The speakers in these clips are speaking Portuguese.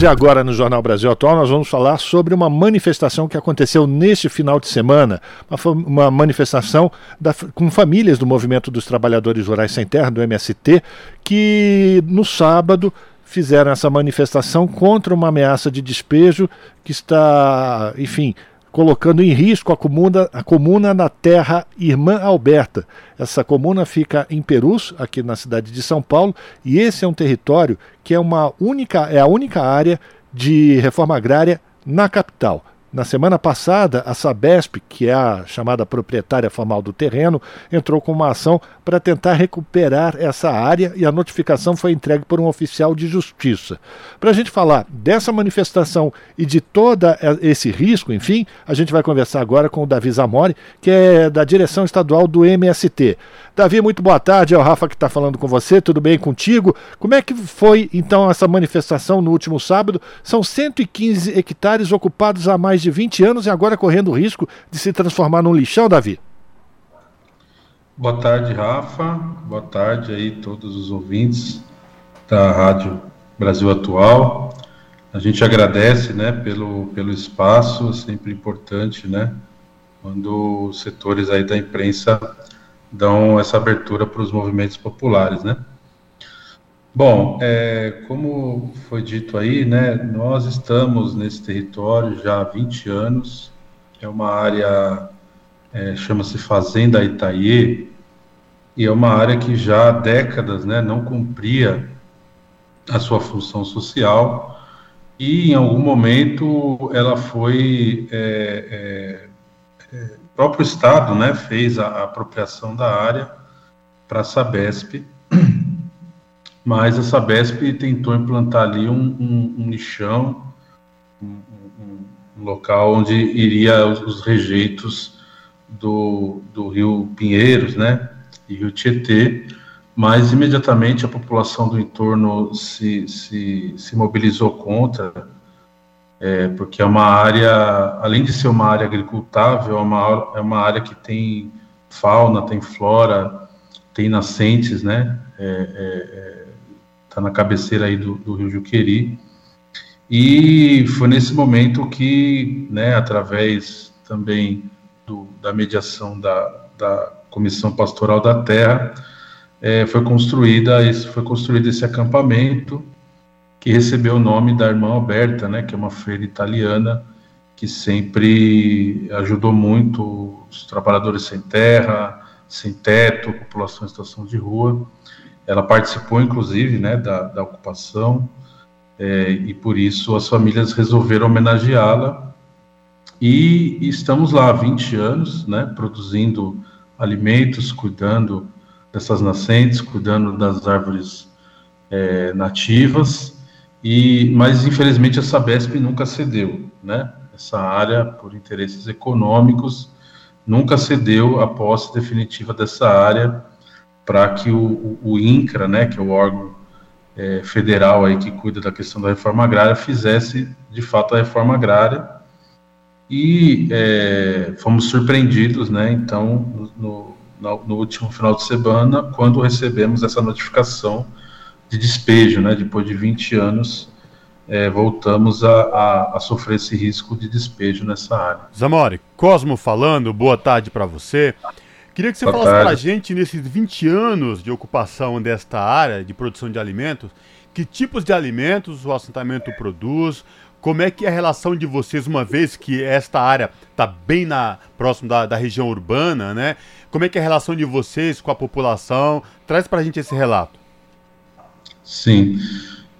E agora no Jornal Brasil Atual nós vamos falar sobre uma manifestação que aconteceu neste final de semana, uma, uma manifestação da, com famílias do Movimento dos Trabalhadores Rurais Sem Terra, do MST, que no sábado fizeram essa manifestação contra uma ameaça de despejo que está, enfim, colocando em risco a comuna, a comuna na terra Irmã Alberta. Essa comuna fica em Perus, aqui na cidade de São Paulo, e esse é um território que é, uma única, é a única área de reforma agrária na capital. Na semana passada, a Sabesp, que é a chamada proprietária formal do terreno, entrou com uma ação para tentar recuperar essa área e a notificação foi entregue por um oficial de justiça. Para a gente falar dessa manifestação e de todo esse risco, enfim, a gente vai conversar agora com o Davi Zamori, que é da direção estadual do MST. Davi, muito boa tarde. É o Rafa que está falando com você. Tudo bem contigo? Como é que foi então essa manifestação no último sábado? São 115 hectares ocupados há mais de 20 anos e agora correndo o risco de se transformar num lixão, Davi. Boa tarde, Rafa. Boa tarde aí todos os ouvintes da Rádio Brasil Atual. A gente agradece, né, pelo, pelo espaço, sempre importante, né, quando os setores aí da imprensa dão essa abertura para os movimentos populares, né? Bom, é, como foi dito aí, né, nós estamos nesse território já há 20 anos, é uma área, é, chama-se Fazenda Itaie, e é uma área que já há décadas né, não cumpria a sua função social, e em algum momento ela foi é, é, é próprio Estado né, fez a, a apropriação da área para a Sabesp, mas a Sabesp tentou implantar ali um, um, um lixão, um, um, local onde iria os, os rejeitos do, do rio Pinheiros, né, e rio Tietê, mas imediatamente a população do entorno se, se, se mobilizou contra, é, porque é uma área, além de ser uma área agricultável, é uma, é uma área que tem fauna, tem flora, tem nascentes, né? Está é, é, é, na cabeceira aí do, do, Rio Juqueri. E foi nesse momento que, né, através também do, da mediação da, da Comissão Pastoral da Terra, é, foi construída foi construído esse acampamento que recebeu o nome da irmã Alberta, né, que é uma freira italiana que sempre ajudou muito os trabalhadores sem terra, sem teto, população em situação de rua. Ela participou, inclusive, né, da, da ocupação é, e por isso as famílias resolveram homenageá-la. E, estamos lá há 20 anos, né, produzindo alimentos, cuidando dessas nascentes, cuidando das árvores é, nativas e, mas infelizmente a Sabesp nunca cedeu, né? Essa área, por interesses econômicos, nunca cedeu a posse definitiva dessa área para que o, o, INCRA, né, que é o órgão é, federal aí que cuida da questão da reforma agrária, fizesse de fato a reforma agrária. E é, fomos surpreendidos, né? Então, no, no, no último final de semana, quando recebemos essa notificação de despejo, né? Depois de 20 anos, é, voltamos a, a, a, sofrer esse risco de despejo nessa área. Zamori, Cosmo falando, boa tarde para você. Queria que você boa falasse para a gente, nesses 20 anos de ocupação desta área de produção de alimentos, que tipos de alimentos o assentamento produz, como é que é a relação de vocês, uma vez que esta área está bem na próximo da, da, região urbana, né? Como é que é a relação de vocês com a população? Traz para a gente esse relato. Sim.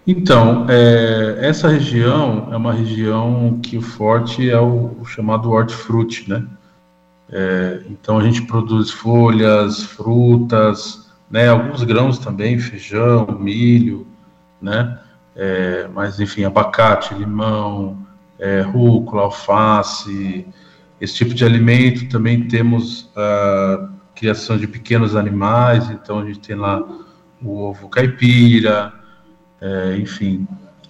Então, é, essa região é uma região que o forte é o, o chamado hortifruti, né? É, então a gente produz folhas, frutas, né? Alguns grãos também, feijão, milho, né? É, mas enfim, abacate, limão, é, rúcula, alface, esse tipo de alimento. Também temos a criação de pequenos animais, então a gente tem lá o ovo caipira, é, enfim,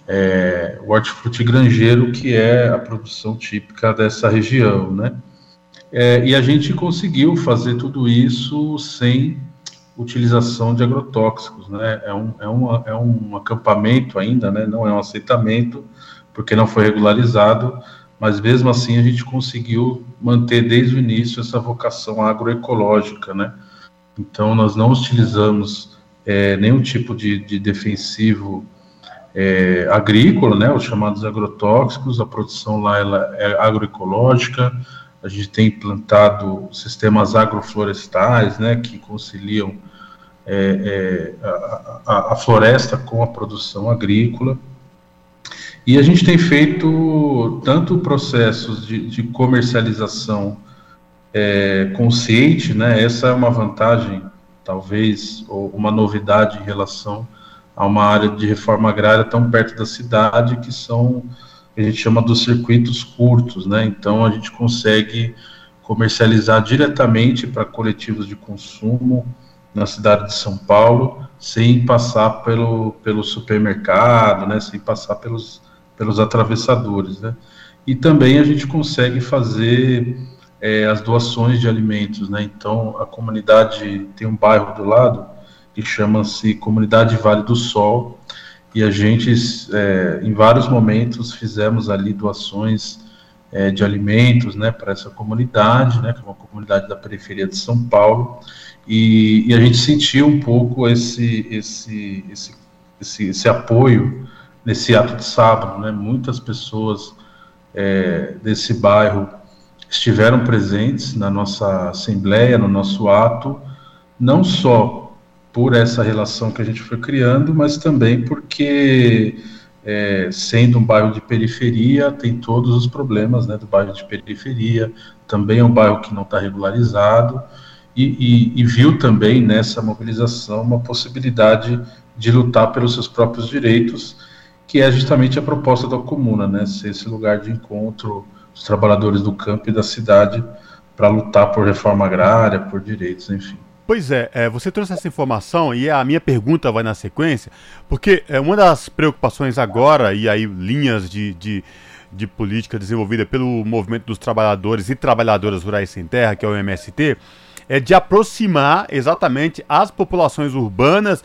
é, o hortifruti granjeiro, que é a produção típica dessa região, né? É, e a gente conseguiu fazer tudo isso sem utilização de agrotóxicos, né? É um, é, uma, é um acampamento ainda, né? Não é um aceitamento, porque não foi regularizado, mas mesmo assim a gente conseguiu manter desde o início essa vocação agroecológica, né? Então nós não utilizamos é, nenhum tipo de, de defensivo é, agrícola, né? Os chamados agrotóxicos, a produção lá ela é agroecológica, a gente tem implantado sistemas agroflorestais, né? Que conciliam é, é, a, a, a, floresta com a produção agrícola. E a gente tem feito tanto processos de, de comercialização é, consciente, né? Essa é uma vantagem, talvez, ou uma novidade em relação a uma área de reforma agrária tão perto da cidade, que são, a gente chama dos circuitos curtos, né? Então a gente consegue comercializar diretamente para coletivos de consumo, na cidade de São Paulo, sem passar pelo, pelo supermercado, né, sem passar pelos, pelos atravessadores. Né. E também a gente consegue fazer é, as doações de alimentos. Né. Então, a comunidade tem um bairro do lado que chama-se Comunidade Vale do Sol, e a gente, é, em vários momentos, fizemos ali doações é, de alimentos né, para essa comunidade, né, que é uma comunidade da periferia de São Paulo, e, e, a gente sentiu um pouco esse, esse, esse, esse, esse apoio nesse ato de sábado, né? Muitas pessoas é, desse bairro estiveram presentes na nossa assembleia, no nosso ato, não só por essa relação que a gente foi criando, mas também porque, é, sendo um bairro de periferia, tem todos os problemas né, do bairro de periferia, também é um bairro que não está regularizado, e, e, e viu também nessa mobilização uma possibilidade de lutar pelos seus próprios direitos, que é justamente a proposta da comuna, né, ser esse lugar de encontro dos trabalhadores do campo e da cidade para lutar por reforma agrária, por direitos, enfim. Pois é, é, você trouxe essa informação e a minha pergunta vai na sequência, porque é uma das preocupações agora, e aí linhas de, de, de política desenvolvida pelo movimento dos trabalhadores e trabalhadoras rurais sem terra, que é o MST, é de aproximar exatamente as populações urbanas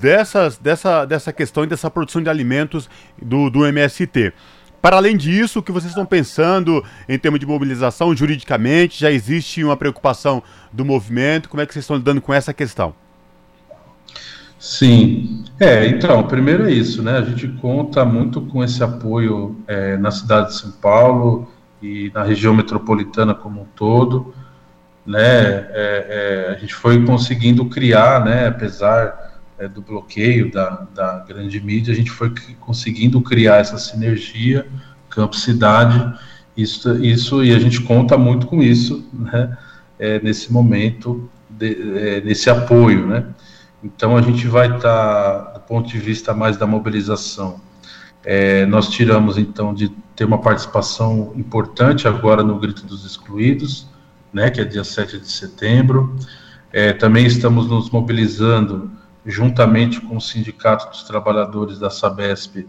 dessas, dessa, dessa questão e dessa produção de alimentos do, do MST. Para além disso, o que vocês estão pensando em termos de mobilização juridicamente? Já existe uma preocupação do movimento? Como é que vocês estão lidando com essa questão? Sim, é, então, primeiro é isso, né? A gente conta muito com esse apoio é, na cidade de São Paulo e na região metropolitana como um todo né, é, é, a gente foi conseguindo criar, né, apesar é, do bloqueio da, da grande mídia, a gente foi conseguindo criar essa sinergia campo-cidade, isso, isso, e a gente conta muito com isso, né, é, nesse momento, de, é, nesse apoio, né, então a gente vai estar, tá, do ponto de vista mais da mobilização, é, nós tiramos então de ter uma participação importante agora no Grito dos Excluídos, né, que é dia 7 de setembro. É, também estamos nos mobilizando juntamente com o Sindicato dos Trabalhadores da Sabesp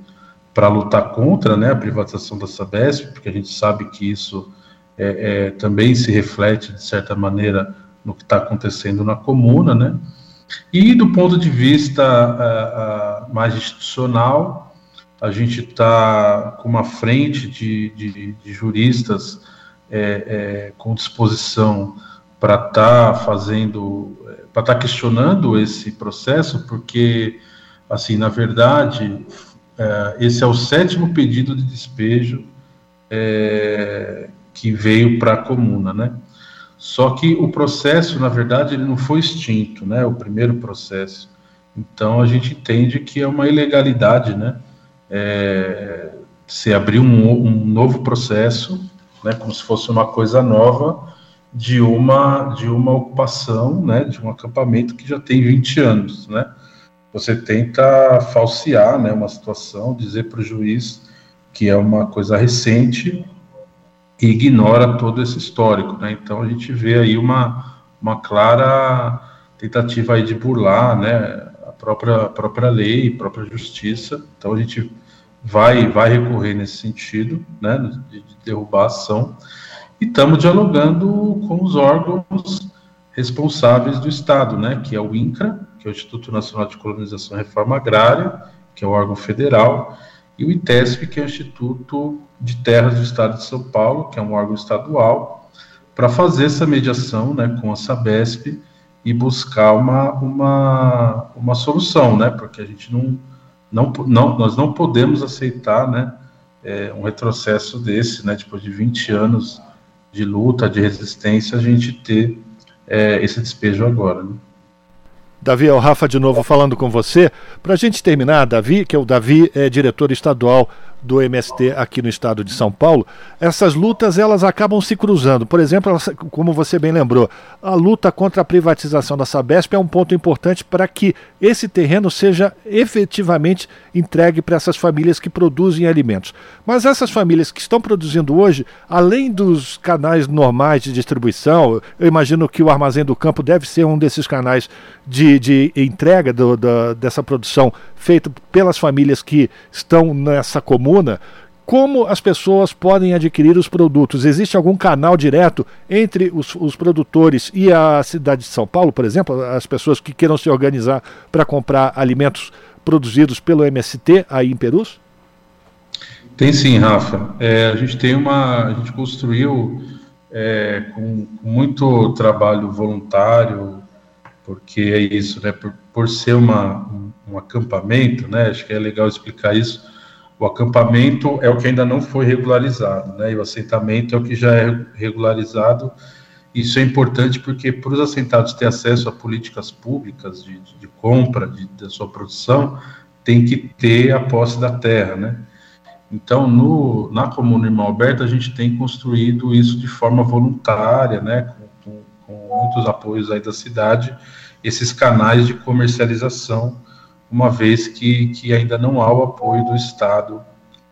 para lutar contra né, a privatização da Sabesp, porque a gente sabe que isso é, é, também se reflete, de certa maneira, no que está acontecendo na comuna, né? E do ponto de vista a, a, mais institucional, a gente está com uma frente de, de, de juristas é, é, com disposição para estar tá fazendo, para estar tá questionando esse processo, porque, assim, na verdade, é, esse é o sétimo pedido de despejo é, que veio para a comuna, né? Só que o processo, na verdade, ele não foi extinto, né? O primeiro processo. Então a gente entende que é uma ilegalidade, né? É, se abrir um, um novo processo né, como se fosse uma coisa nova de uma de uma ocupação, né, de um acampamento que já tem 20 anos, né? Você tenta falsear, né, uma situação, dizer para o juiz que é uma coisa recente e ignora todo esse histórico, né? Então a gente vê aí uma uma clara tentativa aí de burlar, né, a própria a própria lei, a própria justiça. Então a gente vai, vai recorrer nesse sentido, né, de, de derrubar a ação, e estamos dialogando com os órgãos responsáveis do Estado, né, que é o INCRA, que é o Instituto Nacional de Colonização e Reforma Agrária, que é o órgão federal, e o ITESP, que é o Instituto de Terras do Estado de São Paulo, que é um órgão estadual, para fazer essa mediação né, com a Sabesp e buscar uma, uma, uma solução, né, porque a gente não, não, não, nós não podemos aceitar né, é, um retrocesso desse, né, depois de 20 anos de luta, de resistência, a gente ter é, esse despejo agora. Né? Davi, é o Rafa de novo falando com você. Para a gente terminar, Davi, que é o Davi, é diretor estadual do MST aqui no estado de São Paulo, essas lutas elas acabam se cruzando. Por exemplo, elas, como você bem lembrou, a luta contra a privatização da Sabesp é um ponto importante para que esse terreno seja efetivamente entregue para essas famílias que produzem alimentos. Mas essas famílias que estão produzindo hoje, além dos canais normais de distribuição, eu imagino que o Armazém do Campo deve ser um desses canais de, de entrega do, da, dessa produção feito pelas famílias que estão nessa como as pessoas podem adquirir os produtos? Existe algum canal direto entre os, os, produtores e a cidade de São Paulo, por exemplo, as pessoas que queiram se organizar para comprar alimentos produzidos pelo MST aí em Perus? Tem sim, Rafa. É, a gente tem uma, a gente construiu é, com, com muito trabalho voluntário, porque é isso, né? Por, por ser uma, um, um, acampamento, né? Acho que é legal explicar isso. O acampamento é o que ainda não foi regularizado, né? E o assentamento é o que já é regularizado. Isso é importante porque para os assentados ter acesso a políticas públicas de, de, compra de, da sua produção, tem que ter a posse da terra, né? Então, no, na Comuna Irmão Alberto, a gente tem construído isso de forma voluntária, né? com muitos apoios aí da cidade, esses canais de comercialização, uma vez que, que ainda não há o apoio do Estado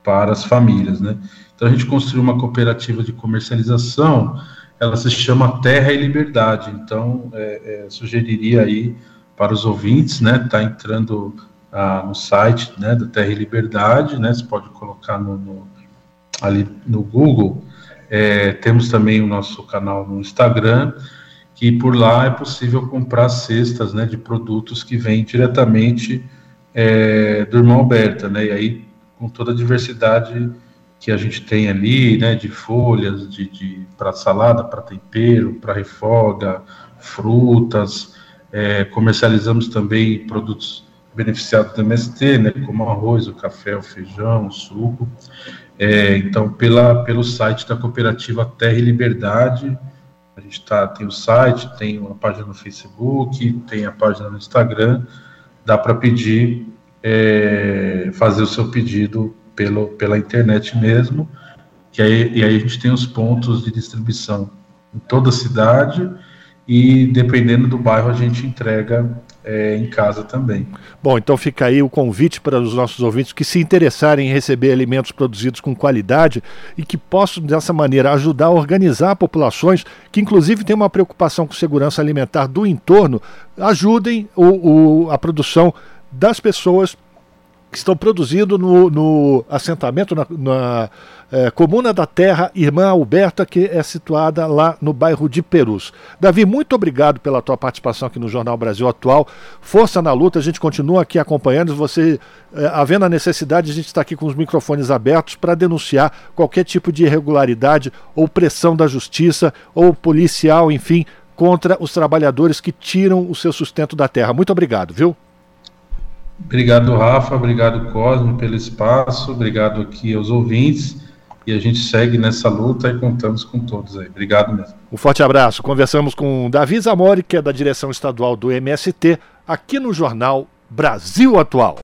para as famílias, né? Então a gente construiu uma cooperativa de comercialização, ela se chama Terra e Liberdade. Então é, é, sugeriria aí para os ouvintes, né? Tá entrando ah, no site, né? Da Terra e Liberdade, né? Você pode colocar no, no ali no Google. É, temos também o nosso canal no Instagram que por lá é possível comprar cestas né, de produtos que vêm diretamente é, do Irmão Alberta, né, e aí com toda a diversidade que a gente tem ali, né, de folhas, de, de para salada, para tempero, para refoga, frutas, é, comercializamos também produtos beneficiados do MST, né, como arroz, o café, o feijão, o suco. É, então, pela, pelo site da cooperativa Terra e Liberdade, a gente tá, tem o site, tem uma página no Facebook, tem a página no Instagram. Dá para pedir, é, fazer o seu pedido pelo, pela internet mesmo. Que aí, e aí a gente tem os pontos de distribuição em toda a cidade e dependendo do bairro a gente entrega é, em casa também. Bom, então fica aí o convite para os nossos ouvintes que se interessarem em receber alimentos produzidos com qualidade e que possam, dessa maneira, ajudar a organizar populações que, inclusive, têm uma preocupação com segurança alimentar do entorno, ajudem o, o a produção das pessoas que estão produzindo no, no assentamento, na, na é, Comuna da Terra Irmã Alberta, que é situada lá no bairro de Perus. Davi, muito obrigado pela tua participação aqui no Jornal Brasil Atual. Força na luta, a gente continua aqui acompanhando. Você, é, havendo a necessidade, a gente está aqui com os microfones abertos para denunciar qualquer tipo de irregularidade ou pressão da justiça ou policial, enfim, contra os trabalhadores que tiram o seu sustento da terra. Muito obrigado, viu? Obrigado, Rafa. Obrigado, Cosme, pelo espaço. Obrigado aqui aos ouvintes. E a gente segue nessa luta e contamos com todos aí. Obrigado mesmo. Um forte abraço. Conversamos com Davi Zamori, que é da direção estadual do MST, aqui no jornal Brasil Atual.